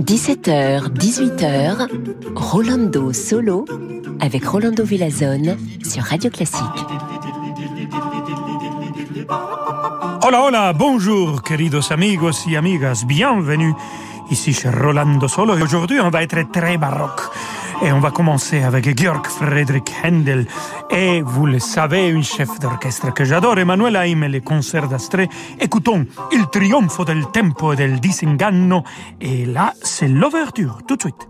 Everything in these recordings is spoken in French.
17h, 18h, Rolando Solo avec Rolando Villazone sur Radio Classique. Hola, hola, bonjour, queridos amigos y amigas, bienvenue ici chez Rolando Solo. Et aujourd'hui, on va être très baroque. Et on va commencer avec Georg Friedrich Händel. Et vous le savez, un chef d'orchestre que j'adore, Emmanuel aime les concerts d'Astrée. Écoutons Il triomphe del tempo et del disinganno. Et là, c'est l'ouverture, tout de suite.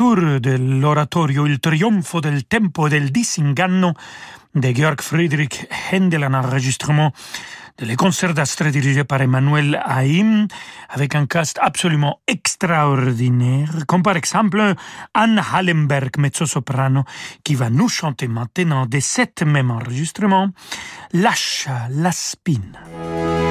L'ouverture de l'oratorio Il trionfo del tempo e del disinganno de Georg Friedrich Händel, enregistrement de les concerts d'Astre dirigés par Emmanuel Haïm, avec un cast absolument extraordinaire, comme par exemple Anne Hallenberg, mezzo-soprano, qui va nous chanter maintenant de cet même enregistrement, Lascia la spina.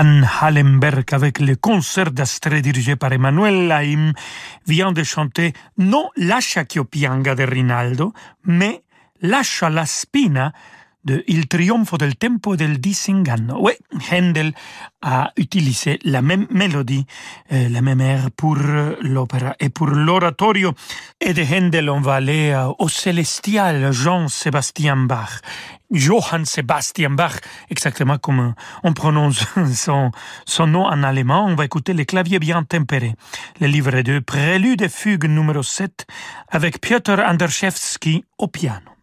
Anne Hallenberg avec le concert d'Astrée dirigé par Emmanuel Laim vient de chanter non Lascia ch'io pianga de Rinaldo, mais la spina de Il trionfo del tempo del disinganno. Oui, Handel a utilisé la même mélodie, euh, la même air pour euh, l'opéra et pour l'oratorio. Et de Handel, on va aller euh, au célestial Jean-Sébastien Bach. Johann Sebastian Bach, exactement comme on prononce son, son nom en allemand. On va écouter les claviers bien tempérés. Le livre de Prélude et fugue numéro 7 avec Piotr Anderszewski au piano.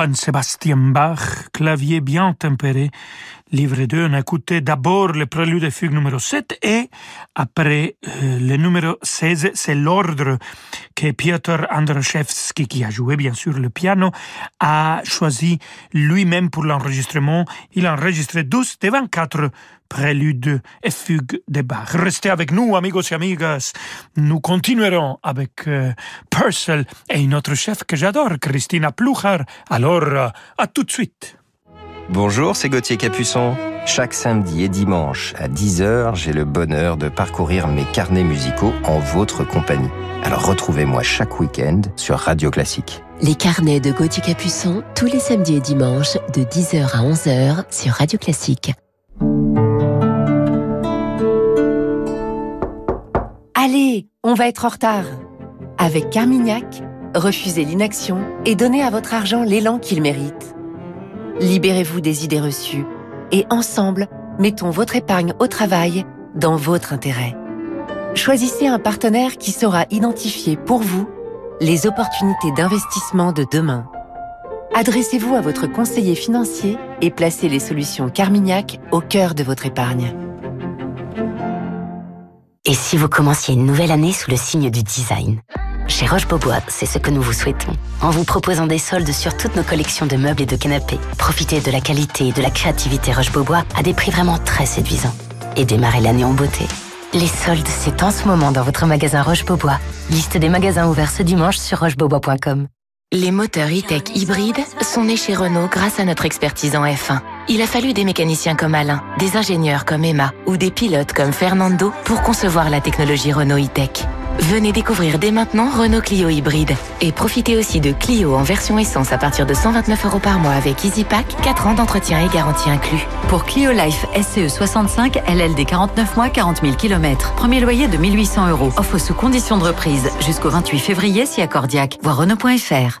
Johann Sebastian Bach, clavier bien tempéré. Livre 2, on a écouté d'abord le prélude et fugue numéro 7 et après euh, le numéro 16, c'est l'ordre que Piotr Andrzejewski, qui a joué bien sûr le piano, a choisi lui-même pour l'enregistrement. Il a enregistré 12 des 24 préludes et fugues de Bach. Restez avec nous, amigos et amigas. Nous continuerons avec euh, Purcell et une autre chef que j'adore, Christina Pluchar. Alors, euh, à tout de suite. Bonjour, c'est Gauthier Capuçon. Chaque samedi et dimanche à 10h, j'ai le bonheur de parcourir mes carnets musicaux en votre compagnie. Alors retrouvez-moi chaque week-end sur Radio Classique. Les carnets de Gauthier Capuçon, tous les samedis et dimanches, de 10h à 11h sur Radio Classique. Allez, on va être en retard. Avec Carmignac, refusez l'inaction et donnez à votre argent l'élan qu'il mérite. Libérez-vous des idées reçues et ensemble, mettons votre épargne au travail dans votre intérêt. Choisissez un partenaire qui saura identifier pour vous les opportunités d'investissement de demain. Adressez-vous à votre conseiller financier et placez les solutions Carmignac au cœur de votre épargne. Et si vous commenciez une nouvelle année sous le signe du design chez Roche-Beaubois, c'est ce que nous vous souhaitons. En vous proposant des soldes sur toutes nos collections de meubles et de canapés, profitez de la qualité et de la créativité Roche-Beaubois à des prix vraiment très séduisants. Et démarrez l'année en beauté. Les soldes, c'est en ce moment dans votre magasin Roche-Beaubois. Liste des magasins ouverts ce dimanche sur rochebeaubois.com. Les moteurs e-tech hybrides sont nés chez Renault grâce à notre expertise en F1. Il a fallu des mécaniciens comme Alain, des ingénieurs comme Emma ou des pilotes comme Fernando pour concevoir la technologie Renault e-tech. Venez découvrir dès maintenant Renault Clio hybride et profitez aussi de Clio en version essence à partir de 129 euros par mois avec EasyPack, 4 ans d'entretien et garantie inclus. Pour Clio Life SCE 65, LLD 49 mois, 40 000 km. Premier loyer de 1800 euros. Offre sous condition de reprise jusqu'au 28 février si accordiaque. Voir Renault.fr.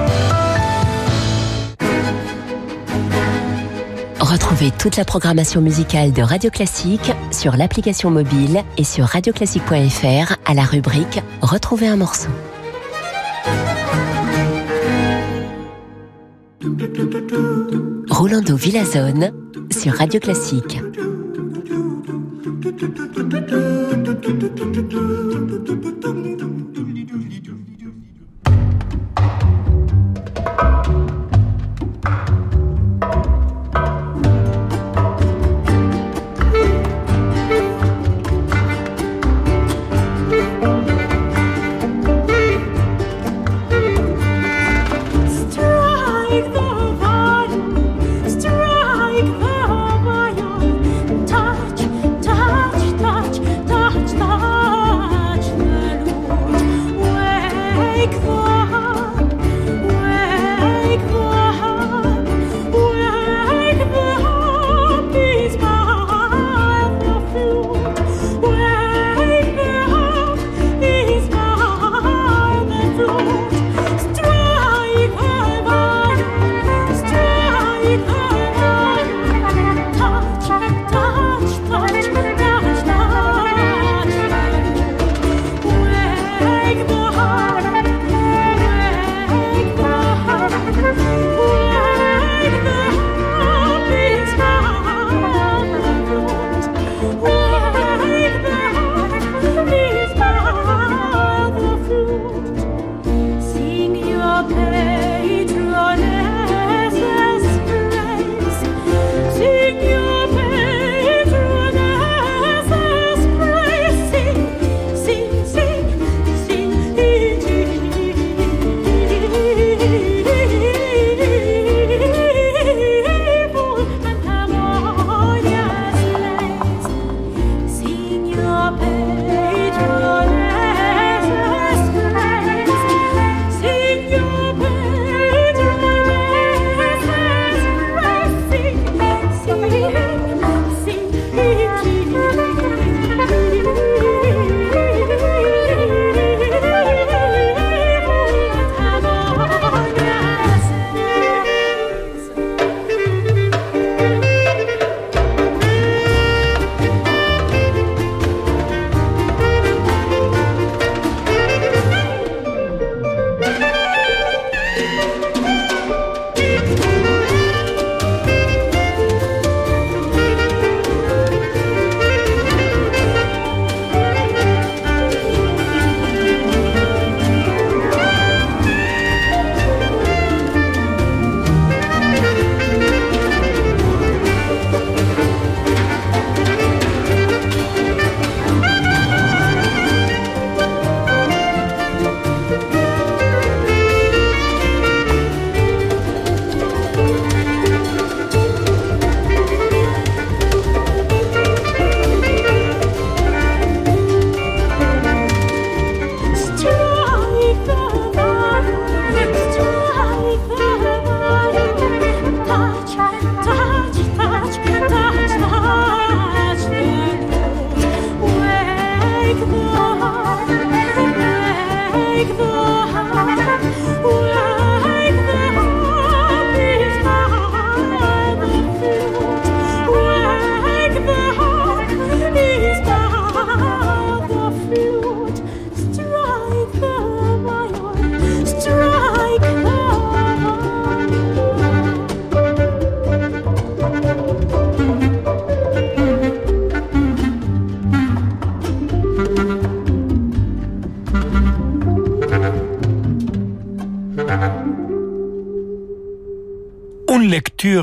Retrouvez toute la programmation musicale de Radio Classique sur l'application mobile et sur radioclassique.fr à la rubrique Retrouver un morceau. Rolando Villazone sur Radio Classique.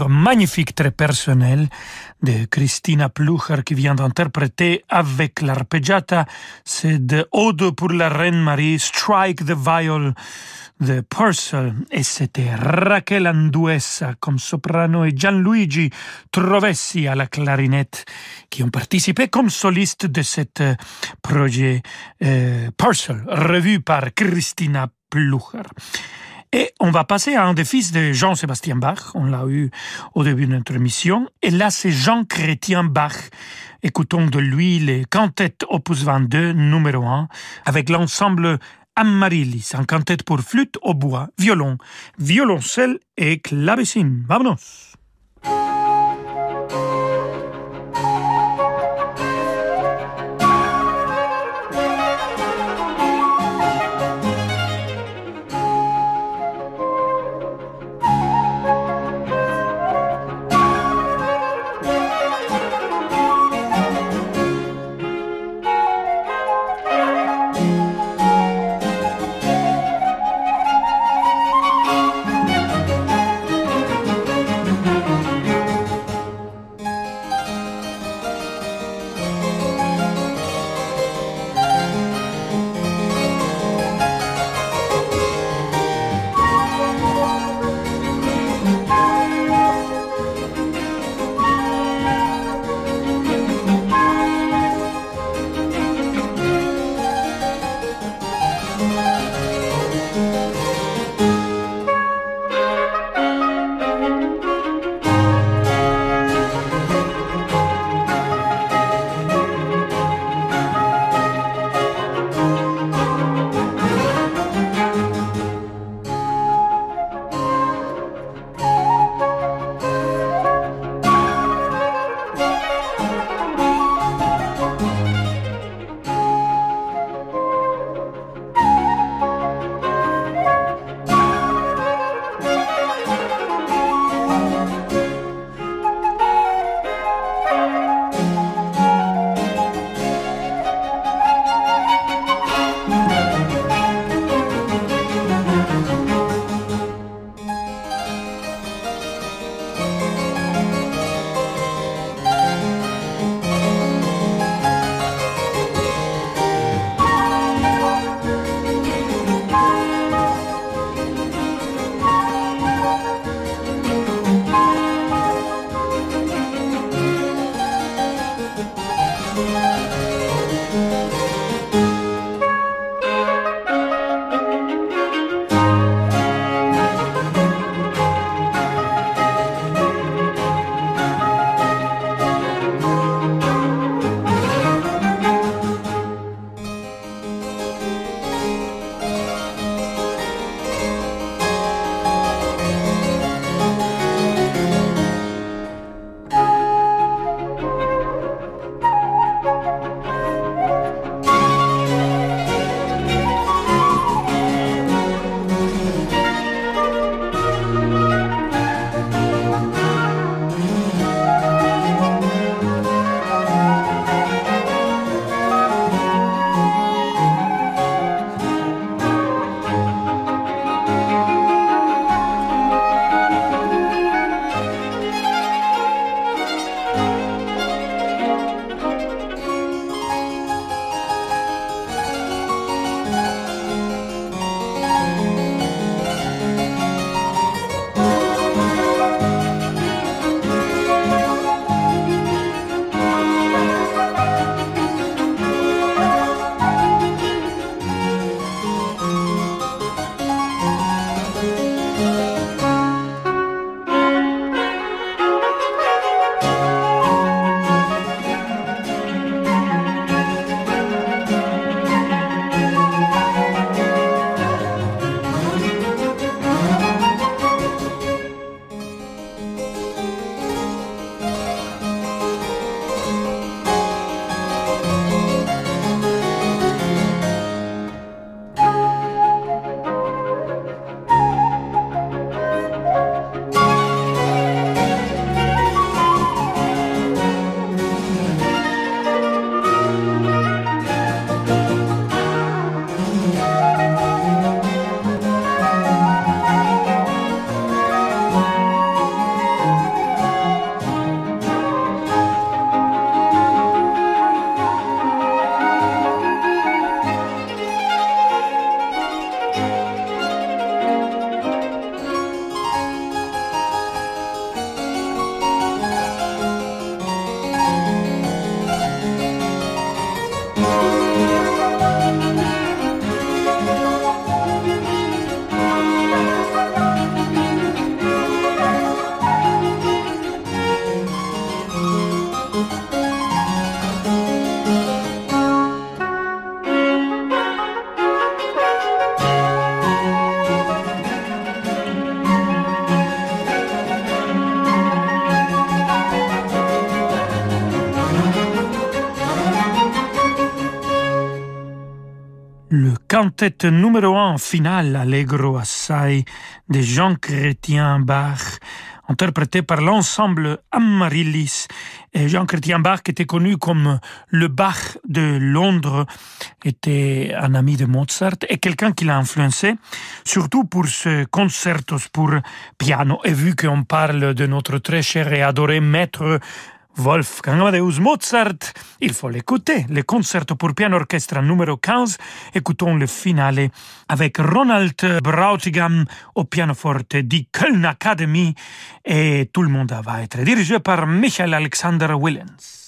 Magnifique, très personnel de Christina Plucher qui vient d'interpréter avec l'arpeggiata. C'est de Ode pour la Reine Marie, Strike the Viol de Purcell. Et c'était Raquel Anduessa comme soprano et Gianluigi Trovessi à la clarinette qui ont participé comme solistes de cet euh, projet euh, Purcell, revu par Christina Plucher. Et on va passer à un des fils de Jean-Sébastien Bach. On l'a eu au début de notre émission. Et là, c'est Jean Chrétien Bach. Écoutons de lui les cantates opus 22, numéro 1, avec l'ensemble Amaryllis, un cantate pour flûte au bois, violon, violoncelle et clavecine. Vamonos! Cantate numéro 1 final Allegro assai de Jean Chrétien Bach, interprété par l'ensemble Amaryllis. Et Jean Chrétien Bach, qui était connu comme le Bach de Londres, était un ami de Mozart et quelqu'un qui l'a influencé, surtout pour ce concertos pour piano. Et vu qu'on parle de notre très cher et adoré maître Wolfgang Amadeus Mozart, il faut l'écouter. Le concerto pour piano orchestre numéro 15. Écoutons le finale avec Ronald Brautigam au pianoforte di Köln Academy et tout le monde va être dirigé par Michael Alexander Willens.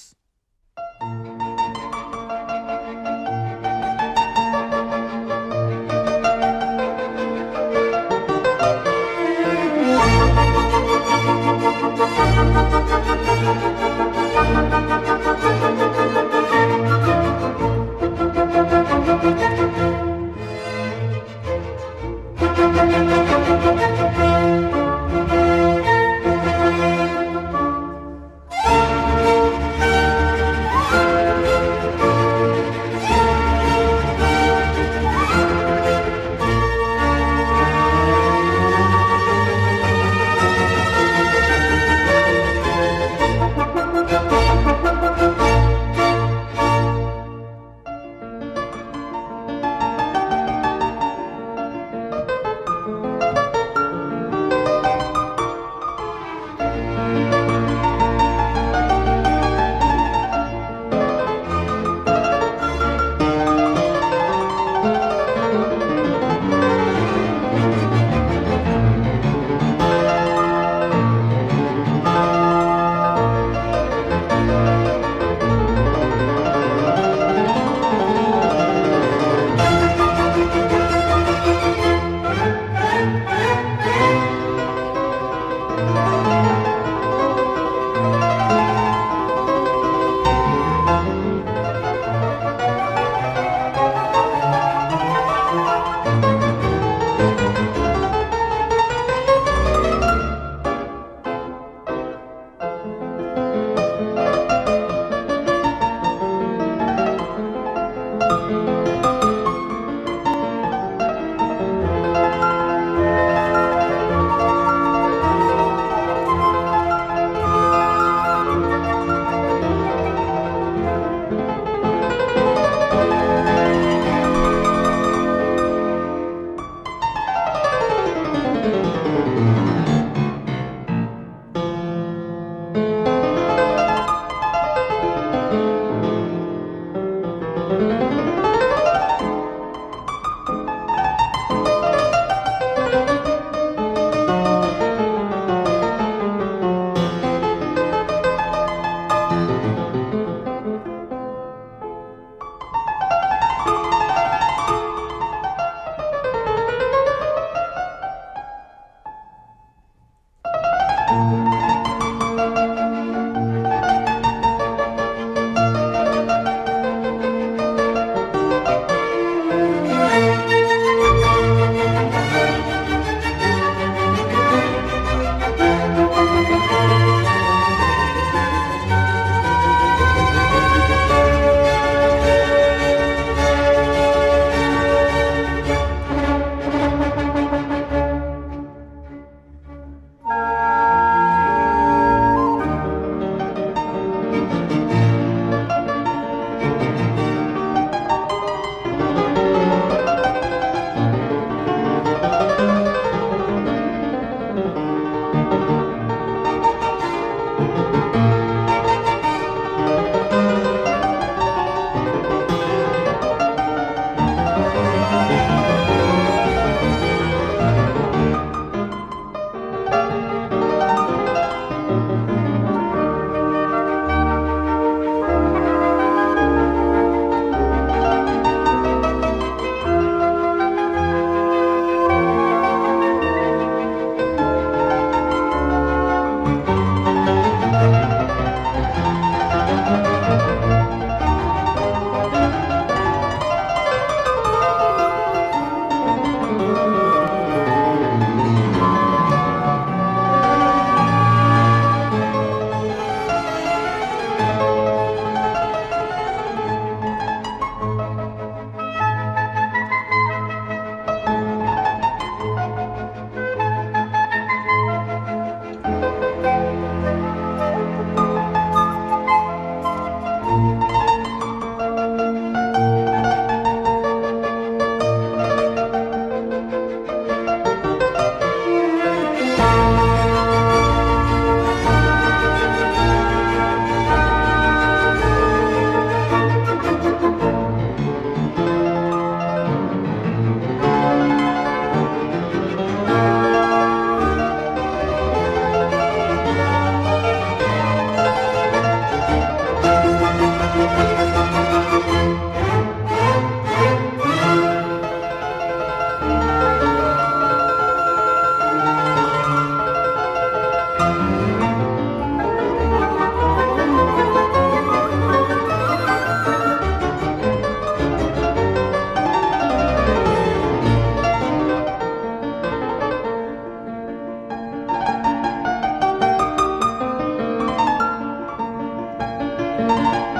Música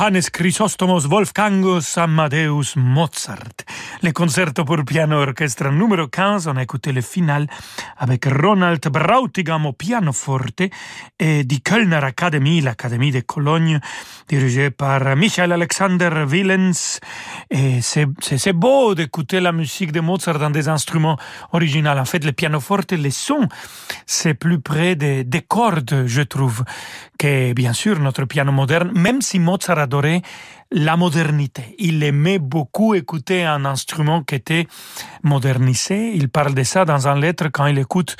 Johannes Chrysostomos Wolfgangos Amadeus Mozart. Le concerto pour piano orchestre numéro 15, on a écouté le final avec Ronald Brautigam au pianoforte et du Kölner Academy, l'Académie de Cologne, dirigée par Michael Alexander Willens. Et c'est beau d'écouter la musique de Mozart dans des instruments originaux. En fait, le pianoforte, les sons, c'est plus près des, des cordes, je trouve, que bien sûr notre piano moderne, même si Mozart adorait la modernité. Il aimait beaucoup écouter un instrument qui était modernisé. Il parle de ça dans un lettre quand il écoute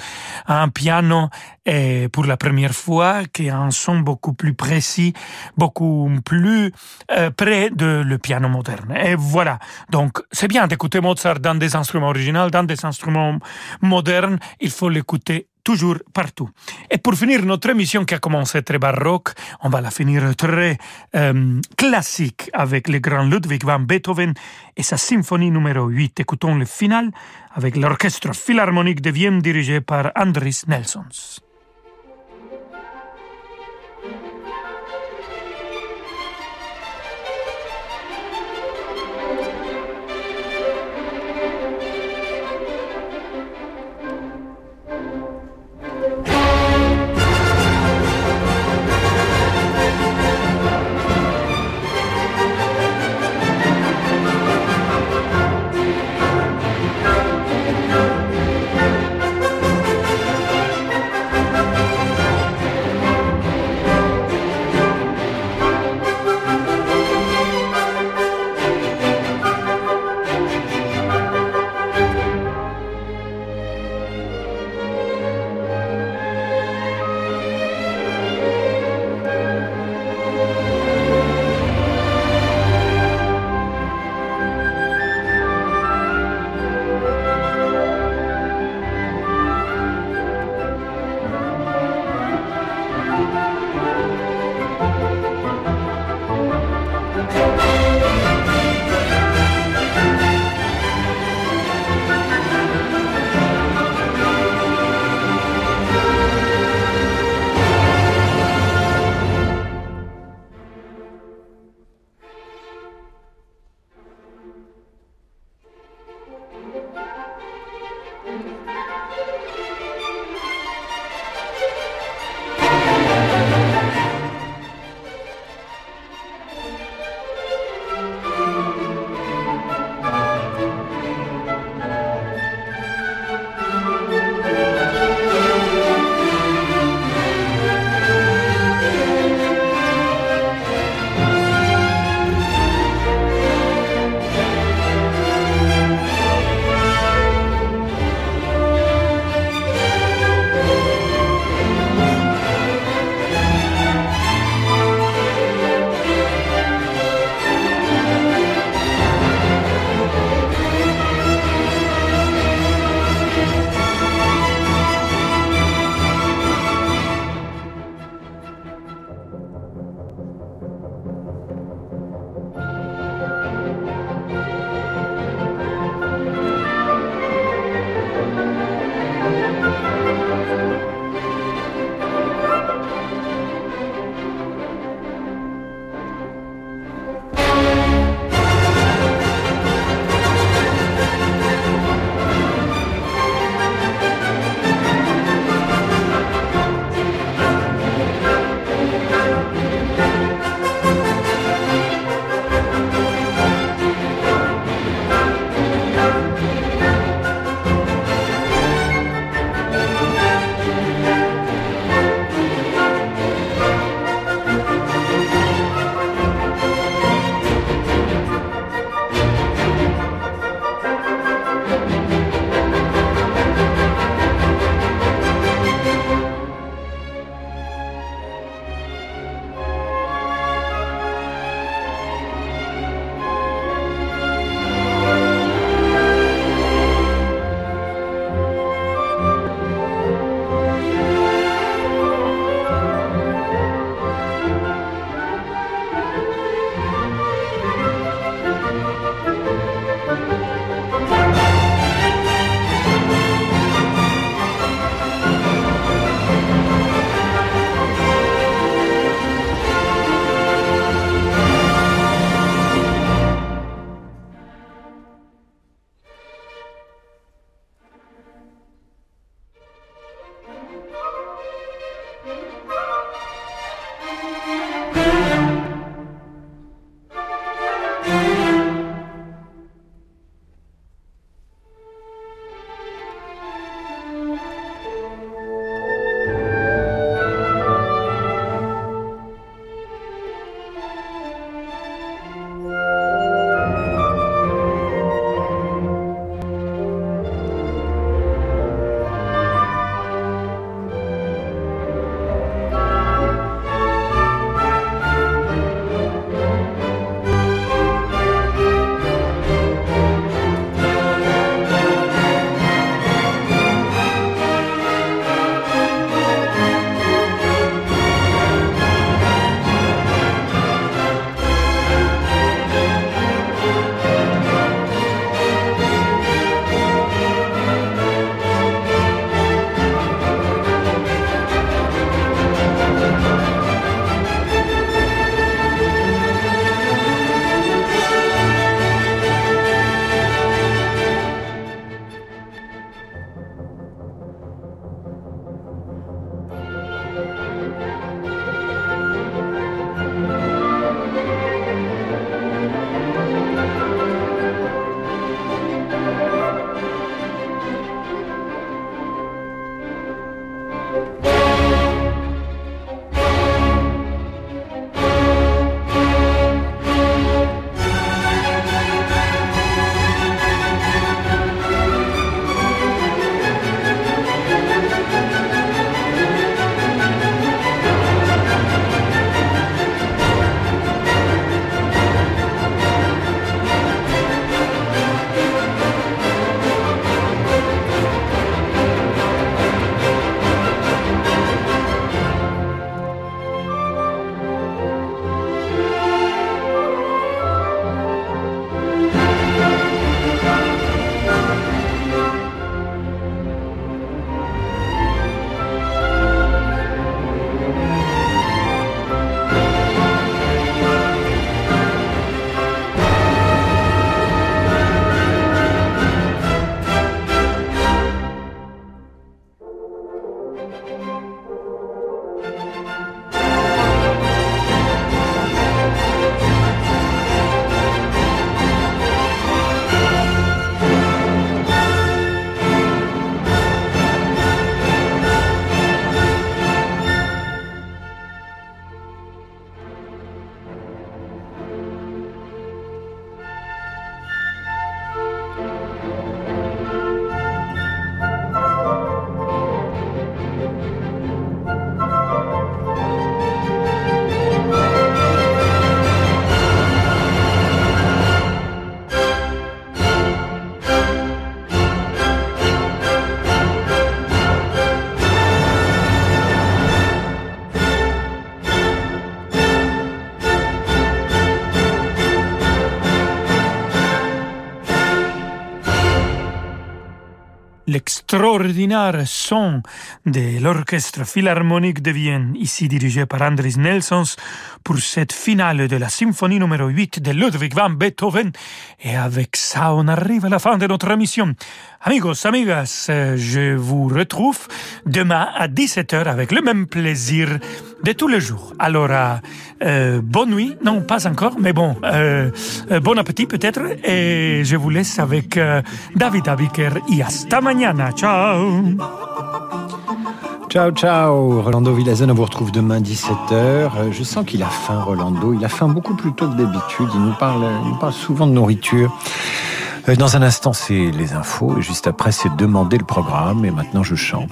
un piano et pour la première fois, qui a un son beaucoup plus précis, beaucoup plus euh, près de le piano moderne. Et voilà. Donc, c'est bien d'écouter Mozart dans des instruments originaux, dans des instruments modernes. Il faut l'écouter toujours partout. Et pour finir notre émission qui a commencé très baroque, on va la finir très euh, classique avec le grand Ludwig van Beethoven et sa symphonie numéro 8. Écoutons le final avec l'orchestre philharmonique de Vienne dirigé par Andris Nelsons. L'extraordinaire son de l'Orchestre Philharmonique de Vienne, ici dirigé par Andris Nelsons, pour cette finale de la symphonie numéro 8 de Ludwig van Beethoven. Et avec ça, on arrive à la fin de notre émission. Amigos, amigas, je vous retrouve demain à 17h avec le même plaisir de tous les jours. Alors, euh, bonne nuit, non pas encore, mais bon, euh, euh, bon appétit peut-être, et je vous laisse avec euh, David Abiker y hasta mañana. Ciao Ciao, ciao. Rolando Villazone, on vous retrouve demain 17h. Je sens qu'il a faim, Rolando. Il a faim beaucoup plus tôt que d'habitude. Il nous parle, il nous parle souvent de nourriture. Dans un instant, c'est les infos. Et juste après, c'est demander le programme. Et maintenant, je chante.